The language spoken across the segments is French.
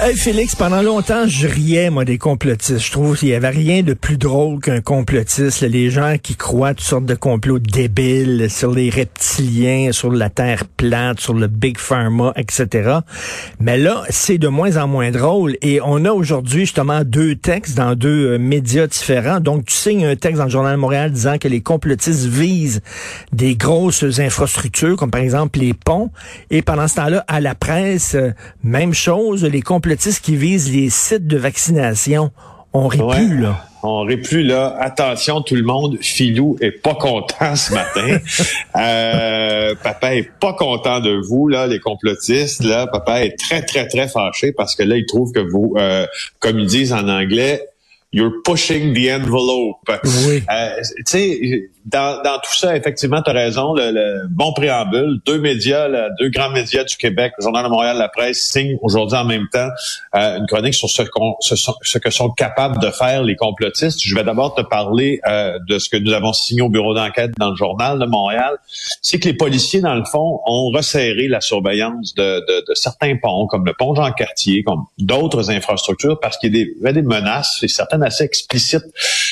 Hey Félix, pendant longtemps, je riais, moi, des complotistes. Je trouve qu'il y avait rien de plus drôle qu'un complotiste. Les gens qui croient toutes sortes de complots débiles sur les reptiliens, sur la Terre plate, sur le Big Pharma, etc. Mais là, c'est de moins en moins drôle. Et on a aujourd'hui, justement, deux textes dans deux euh, médias différents. Donc, tu signes un texte dans le Journal de Montréal disant que les complotistes visent des grosses infrastructures, comme par exemple les ponts. Et pendant ce temps-là, à la presse, euh, même chose, les complotistes qui visent les sites de vaccination. On rit plus, là. On rit plus, là. Attention, tout le monde. Filou est pas content ce matin. euh, papa est pas content de vous, là, les complotistes. Là, papa est très, très, très fâché parce que là, il trouve que vous, euh, comme ils disent en anglais, you're pushing the envelope. Oui. Euh, tu sais, dans, dans, tout ça, effectivement, tu as raison, le, bon préambule. Deux médias, deux grands médias du Québec, le Journal de Montréal, la presse, signent aujourd'hui en même temps euh, une chronique sur ce, ce, ce, que sont capables de faire les complotistes. Je vais d'abord te parler euh, de ce que nous avons signé au bureau d'enquête dans le Journal de Montréal. C'est que les policiers, dans le fond, ont resserré la surveillance de, de, de certains ponts, comme le pont Jean-Cartier, comme d'autres infrastructures, parce qu'il y a des, des menaces, et certaines assez explicites,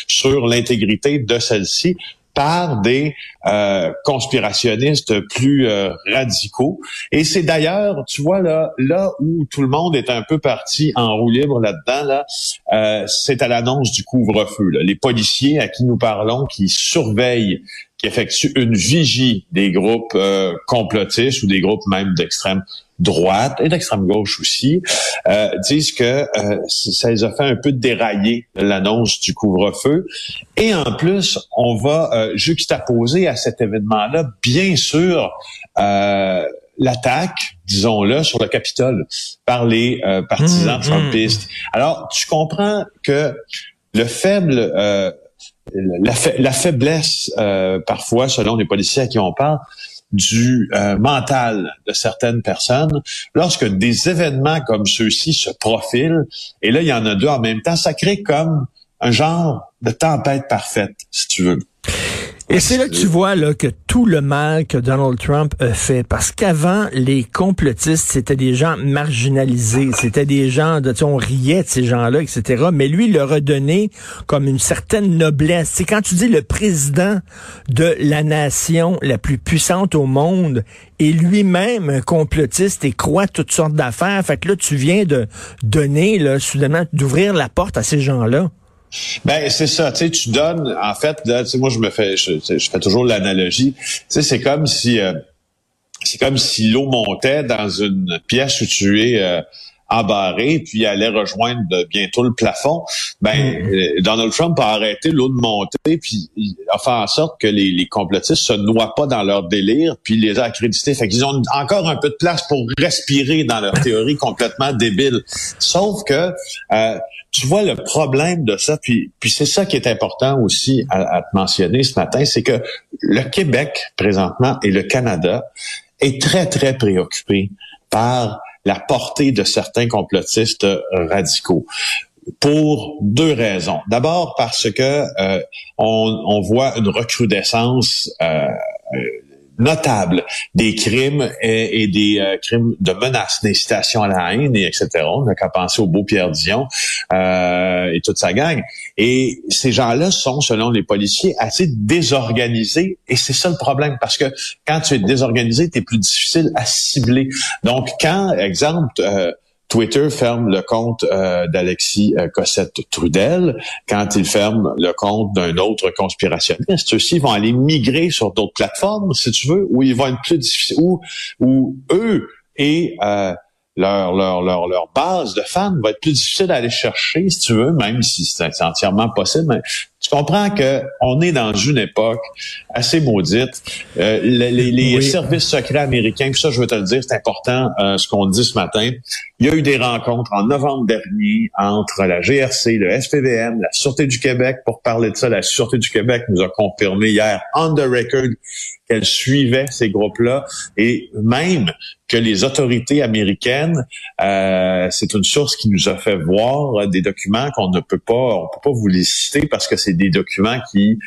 sur l'intégrité de celles-ci par des euh, conspirationnistes plus euh, radicaux. Et c'est d'ailleurs, tu vois là, là où tout le monde est un peu parti en roue libre là-dedans, là, euh, c'est à l'annonce du couvre-feu. Les policiers à qui nous parlons, qui surveillent qui effectuent une vigie des groupes complotistes ou des groupes même d'extrême droite et d'extrême gauche aussi, euh, disent que euh, ça les a fait un peu dérailler l'annonce du couvre-feu. Et en plus, on va euh, juxtaposer à cet événement-là, bien sûr, euh, l'attaque, disons-le, sur le Capitole par les euh, partisans mmh, mmh. trumpistes. Alors, tu comprends que le faible... La, la, faiblesse, parfois, selon les policiers à qui on parle, du euh, mental de certaines personnes lorsque des événements comme ceux-ci se profilent, et là, il y en a deux en même temps, ça crée comme un genre de tempête parfaite, si tu veux. Et c'est là que tu vois là, que tout le mal que Donald Trump a fait, parce qu'avant, les complotistes, c'était des gens marginalisés, c'était des gens, de, on riait de ces gens-là, etc. Mais lui, il leur a donné comme une certaine noblesse. C'est quand tu dis le président de la nation la plus puissante au monde est lui-même un complotiste et croit toutes sortes d'affaires. Fait que là, tu viens de donner, là, soudainement, d'ouvrir la porte à ces gens-là. Ben c'est ça, tu sais, tu donnes, en fait, là, moi je me fais, je, fais toujours l'analogie, tu sais, c'est comme si, euh, c'est comme si l'eau montait dans une pièce où tu es euh, embarré, puis allait rejoindre bientôt le plafond. Ben mm. euh, Donald Trump a arrêté l'eau de monter, puis il a fait en sorte que les, les complotistes se noient pas dans leur délire, puis les a accrédités. Fait qu'ils ont encore un peu de place pour respirer dans leur théorie complètement débile. Sauf que euh, tu vois le problème de ça, puis, puis c'est ça qui est important aussi à, à te mentionner ce matin, c'est que le Québec présentement et le Canada est très, très préoccupé par la portée de certains complotistes radicaux pour deux raisons. D'abord parce que euh, on, on, voit une recrudescence euh, notable des crimes et, des euh, crimes de menaces, d'incitation à la haine, et etc. On n'a qu'à penser au beau Pierre Dion euh, et toute sa gang. Et ces gens-là sont, selon les policiers, assez désorganisés. Et c'est ça le problème, parce que quand tu es désorganisé, tu es plus difficile à cibler. Donc, quand, exemple, euh, Twitter ferme le compte euh, d'Alexis euh, Cossette-Trudel quand il ferme le compte d'un autre conspirationniste. Ceux-ci vont aller migrer sur d'autres plateformes, si tu veux, où ils vont être plus difficiles, où, où eux et euh, leur, leur, leur, leur base de fans va être plus difficile à aller chercher, si tu veux, même si c'est entièrement possible. Tu comprends que on est dans une époque assez maudite. Euh, les, les services secrets américains, puis ça, je veux te le dire, c'est important euh, ce qu'on dit ce matin. Il y a eu des rencontres en novembre dernier entre la GRC, le SPVM, la Sûreté du Québec. Pour parler de ça, la Sûreté du Québec nous a confirmé hier, on the record, qu'elle suivait ces groupes-là. Et même que les autorités américaines, euh, c'est une source qui nous a fait voir des documents qu'on ne peut pas, on peut pas vous les citer parce que c'est des documents qui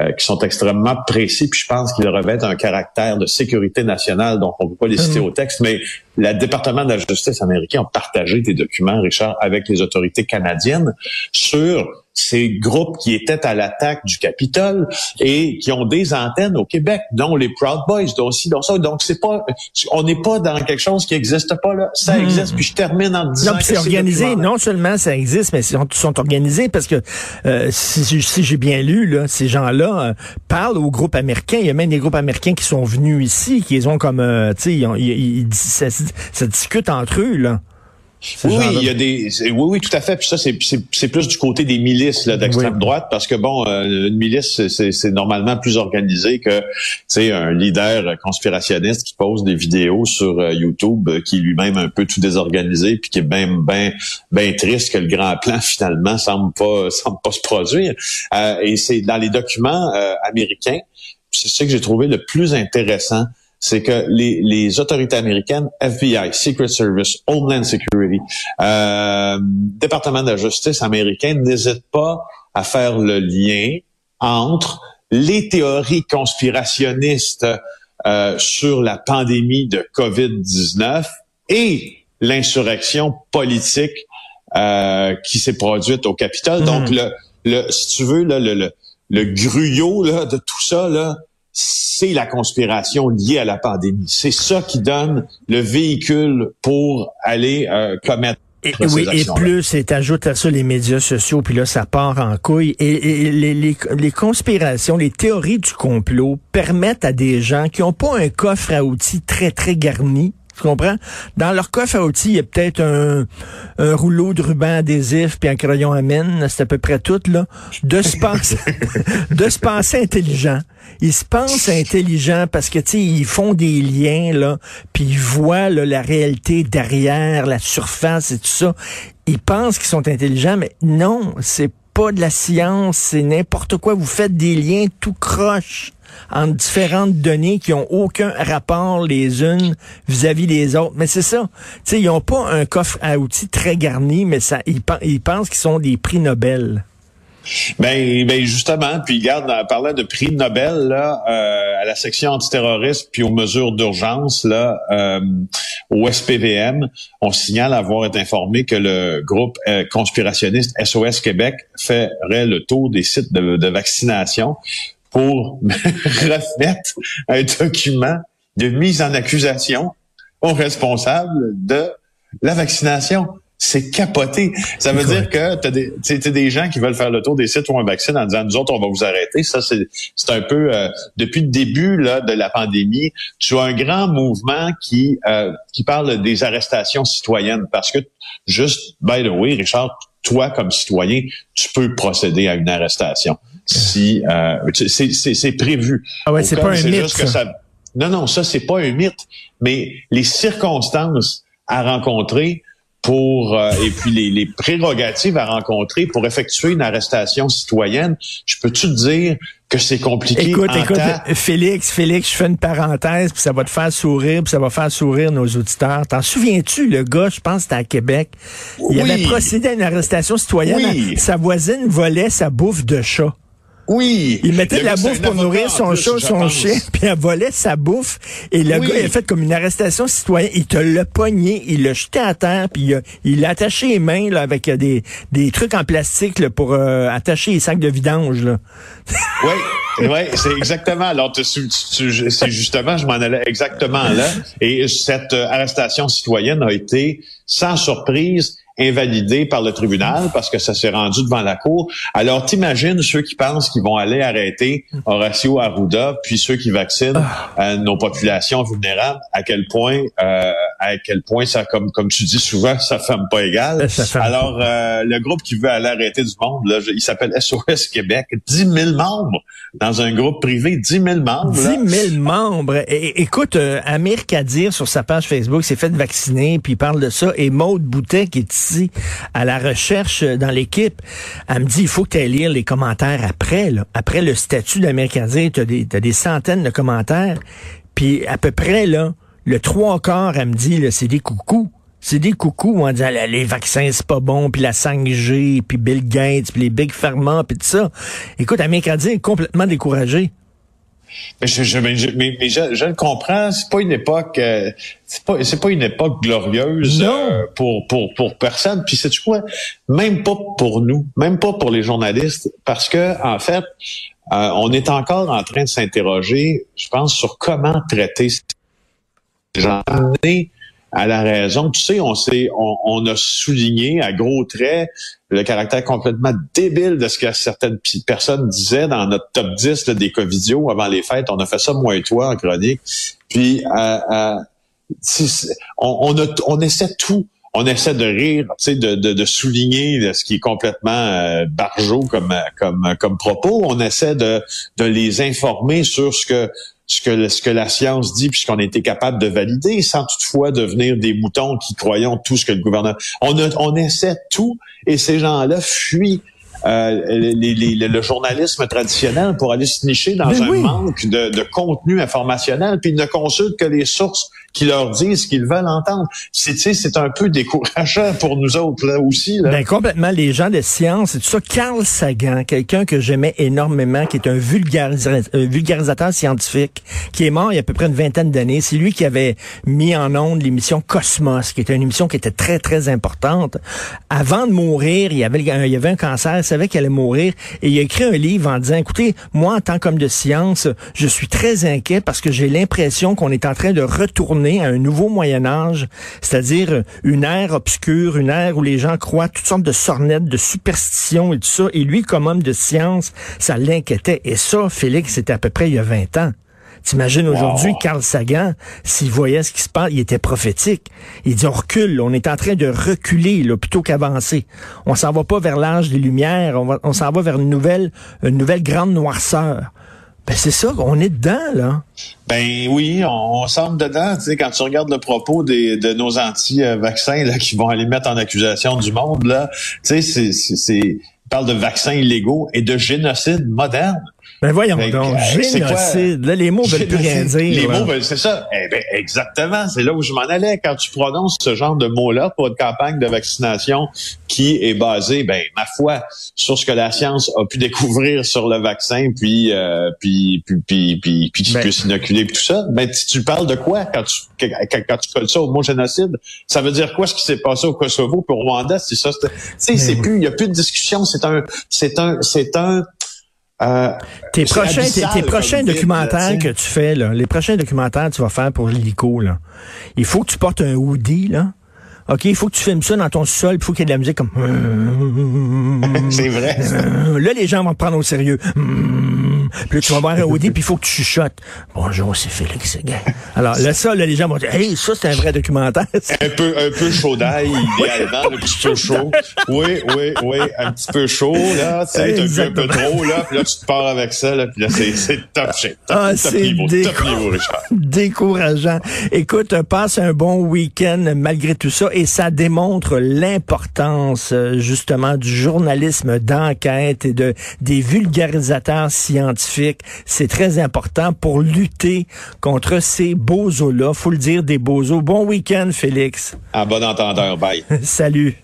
euh, qui sont extrêmement précis, puis je pense qu'ils revêtent un caractère de sécurité nationale, donc on ne peut pas les citer mmh. au texte, mais le département de la justice américain a partagé des documents, Richard, avec les autorités canadiennes sur ces groupes qui étaient à l'attaque du Capitole et qui ont des antennes au Québec, dont les Proud Boys, dont aussi, dont ça. Donc c'est pas, on n'est pas dans quelque chose qui n'existe pas là. Ça hmm. existe. Puis je termine en disant non, c'est organisé. Non seulement ça existe, mais ils sont, sont organisés parce que euh, si, si j'ai bien lu là, ces gens-là euh, parlent aux groupes américains. Il y a même des groupes américains qui sont venus ici, qui ont comme, euh, tu sais, ça, ça discute entre eux là. Oui, il y a des. Oui, oui, tout à fait. Puis ça, c'est plus du côté des milices d'extrême droite, parce que bon, euh, une milice, c'est normalement plus organisé que c'est un leader conspirationniste qui pose des vidéos sur euh, YouTube, euh, qui lui-même un peu tout désorganisé, puis qui est bien, bien, bien triste que le grand plan finalement semble pas, semble pas se produire. et c'est dans les documents américains, c'est ça que j'ai trouvé le plus intéressant c'est que les, les, autorités américaines, FBI, Secret Service, Homeland Security, euh, département de la justice américain n'hésitent pas à faire le lien entre les théories conspirationnistes euh, sur la pandémie de COVID-19 et l'insurrection politique euh, qui s'est produite au Capitole. Donc, hmm. le, le, si tu veux, là, le, le, le gruyot là, de tout ça, là, c'est la conspiration liée à la pandémie. C'est ça qui donne le véhicule pour aller euh, commettre et, oui, et plus, et t'ajoutes à ça les médias sociaux, puis là, ça part en couille. Et, les, les, les, conspirations, les théories du complot permettent à des gens qui n'ont pas un coffre à outils très, très garni, tu comprends? Dans leur coffre à outils, il y a peut-être un, un, rouleau de ruban adhésif puis un crayon à mine, c'est à peu près tout, là. De se penser, de se penser intelligent. Ils se pensent intelligents parce que, tu ils font des liens, là, puis ils voient la réalité derrière, la surface et tout ça. Ils pensent qu'ils sont intelligents, mais non, c'est pas de la science, c'est n'importe quoi. Vous faites des liens tout croche entre différentes données qui ont aucun rapport les unes vis-à-vis des autres. Mais c'est ça. Ils n'ont pas un coffre à outils très garni, mais ça, ils, pensent qu'ils sont des prix Nobel. Ben, ben justement, puis regarde, en parlant de prix Nobel là, euh, à la section antiterroriste puis aux mesures d'urgence là, euh, au SPVM, on signale avoir été informé que le groupe euh, conspirationniste SOS Québec ferait le tour des sites de vaccination pour remettre un document de mise en accusation aux responsables de la vaccination. C'est capoté. Ça veut dire que tu des, des gens qui veulent faire le tour des sites où un vaccin en disant nous autres on va vous arrêter. Ça c'est c'est un peu euh, depuis le début là de la pandémie, tu as un grand mouvement qui euh, qui parle des arrestations citoyennes parce que juste by the way Richard, toi comme citoyen, tu peux procéder à une arrestation si euh, c'est prévu. Ah ouais, c'est pas un mythe. Ça. Non, non, ça c'est pas un mythe, mais les circonstances à rencontrer pour euh, et puis les, les, prérogatives à rencontrer pour effectuer une arrestation citoyenne, je peux te dire que c'est compliqué. Écoute, écoute, Félix, Félix, je fais une parenthèse, puis ça va te faire sourire, puis ça va faire sourire nos auditeurs. T'en souviens-tu, le gars, je pense, c'était à Québec, il avait procédé à une arrestation citoyenne. Sa voisine volait sa bouffe de chat. Oui. Il mettait de la bouffe pour nourrir son chat, son chien, puis elle volait sa bouffe. Et le gars, il a fait comme une arrestation citoyenne. Il te l'a pogné, il l'a jeté à terre, puis il l'a attaché les mains là, avec euh, des, des trucs en plastique là, pour euh, attacher les sacs de vidange. Là. oui, ouais, c'est exactement. Alors, c'est justement, je m'en allais exactement là. Et cette euh, arrestation citoyenne a été, sans surprise, invalidé par le tribunal parce que ça s'est rendu devant la cour. Alors, t'imagines ceux qui pensent qu'ils vont aller arrêter Horacio Arruda, puis ceux qui vaccinent ah. euh, nos populations vulnérables, à quel point, euh, à quel point ça, comme comme tu dis souvent, ça ferme pas égal. Alors, euh, le groupe qui veut aller arrêter du monde, là, il s'appelle SOS Québec. 10 000 membres dans un groupe privé, 10 000 membres. 10 000 membres. écoute, euh, Amir Kadir, sur sa page Facebook, s'est fait vacciner, puis il parle de ça. Et Maude Boutet, qui est ici à la recherche dans l'équipe, elle me dit, il faut que tu ailles lire les commentaires après. Là. Après le statut d'Amir Kadir, tu as, as des centaines de commentaires. Puis à peu près, là, le trois quarts, elle me dit, c'est des coucous. C'est des coucous, on dit, les vaccins, c'est pas bon, puis la 5G, puis Bill Gates, puis les Big Pharma, puis tout ça. Écoute, Américain est complètement découragé. Mais je, mais, je, le comprends, c'est pas une époque, euh, c'est pas, c'est pas une époque glorieuse euh, pour pour pour personne. Puis c'est quoi, même pas pour nous, même pas pour les journalistes, parce que en fait, euh, on est encore en train de s'interroger, je pense, sur comment traiter ces gens à la raison. Tu sais, on, s'est, on, a souligné à gros traits le caractère complètement débile de ce que certaines personnes disaient dans notre top 10 des covidios avant les fêtes. On a fait ça, moi et toi, en chronique. Puis, euh, euh, on, on, on essaie tout on essaie de rire, tu sais, de, de, de, souligner ce qui est complètement euh, barjot comme, propos. On essaie de les informer sur ce que ce que, ce que la science dit puisqu'on a été capable de valider sans toutefois devenir des moutons qui croyons tout ce que le gouvernement... On, on essaie tout et ces gens-là fuient euh, le journalisme traditionnel pour aller se nicher dans un manque de, de, contenu informationnel, puis ils ne consultent que les sources qui leur disent ce qu'ils veulent entendre. C'est, c'est un peu décourageant pour nous autres là aussi. Là. Ben, complètement. Les gens de science, c'est tout ça. Carl Sagan, quelqu'un que j'aimais énormément, qui est un, vulgarisateur scientifique, qui est mort il y a à peu près une vingtaine d'années. C'est lui qui avait mis en onde l'émission Cosmos, qui était une émission qui était très, très importante. Avant de mourir, il y avait, il y avait un cancer, savait qu'il allait mourir, et il a écrit un livre en disant, écoutez, moi, en tant qu'homme de science, je suis très inquiet parce que j'ai l'impression qu'on est en train de retourner à un nouveau Moyen Âge, c'est-à-dire une ère obscure, une ère où les gens croient toutes sortes de sornettes, de superstitions et tout ça. Et lui, comme homme de science, ça l'inquiétait. Et ça, Félix, c'était à peu près il y a 20 ans. T'imagines aujourd'hui, Carl Sagan, s'il voyait ce qui se passe, il était prophétique. Il dit, on recule, on est en train de reculer là, plutôt qu'avancer. On s'en va pas vers l'âge des Lumières, on, on s'en va vers une nouvelle, une nouvelle grande noirceur. Ben c'est ça, on est dedans, là. Ben oui, on, on semble dedans. Tu sais, quand tu regardes le propos des, de nos anti-vaccins là, qui vont aller mettre en accusation du monde, là, tu sais, c'est, c'est, ils parlent de vaccins illégaux et de génocide moderne. Ben voyons donc, génocide. Là, les mots veulent plus rien dire. Les mots veulent, c'est ça. Eh ben, exactement. C'est là où je m'en allais. Quand tu prononces ce genre de mots-là pour une campagne de vaccination qui est basée, ben, ma foi, sur ce que la science a pu découvrir sur le vaccin, puis, euh, puis, puis, puis, puis, puis qui ben, peut s'inoculer, tout ça. Ben, tu, tu parles de quoi quand tu, quand, tu colles ça au mot génocide? Ça veut dire quoi ce qui s'est passé au Kosovo pour Rwanda? C'est ça. Tu sais, c'est ben plus, il n'y a plus de discussion. C'est un, c'est un, c'est un, euh, tes prochains, tes, prochains documentaires que tu fais, là, les prochains documentaires que tu vas faire pour l'hélico, là, il faut que tu portes un hoodie, là. OK, il faut que tu filmes ça dans ton sol, il faut qu'il y ait de la musique comme... C'est vrai. Là, les gens vont te prendre au sérieux. Puis là, tu vas voir un Audi, puis il faut que tu chuchotes. Bonjour, c'est Félix Seguin. Alors là, ça, là, les gens vont dire, hey, ça, c'est un vrai documentaire. un peu, un peu chaud d'ail, idéalement, un petit peu chaud. Oui, oui, oui, un petit peu chaud, là, tu sais, un peu trop, là, puis là, tu te pars avec ça, là, puis là, c'est top shape. Ah, c'est niveau, top niveau, Richard. Décourageant. Écoute, passe un bon week-end malgré tout ça, et ça démontre l'importance, euh, justement, du journalisme d'enquête et de, des vulgarisateurs scientifiques c'est très important pour lutter contre ces bozos-là. Faut le dire, des bozos. Bon week-end, Félix. À bon entendeur. Bye. Salut.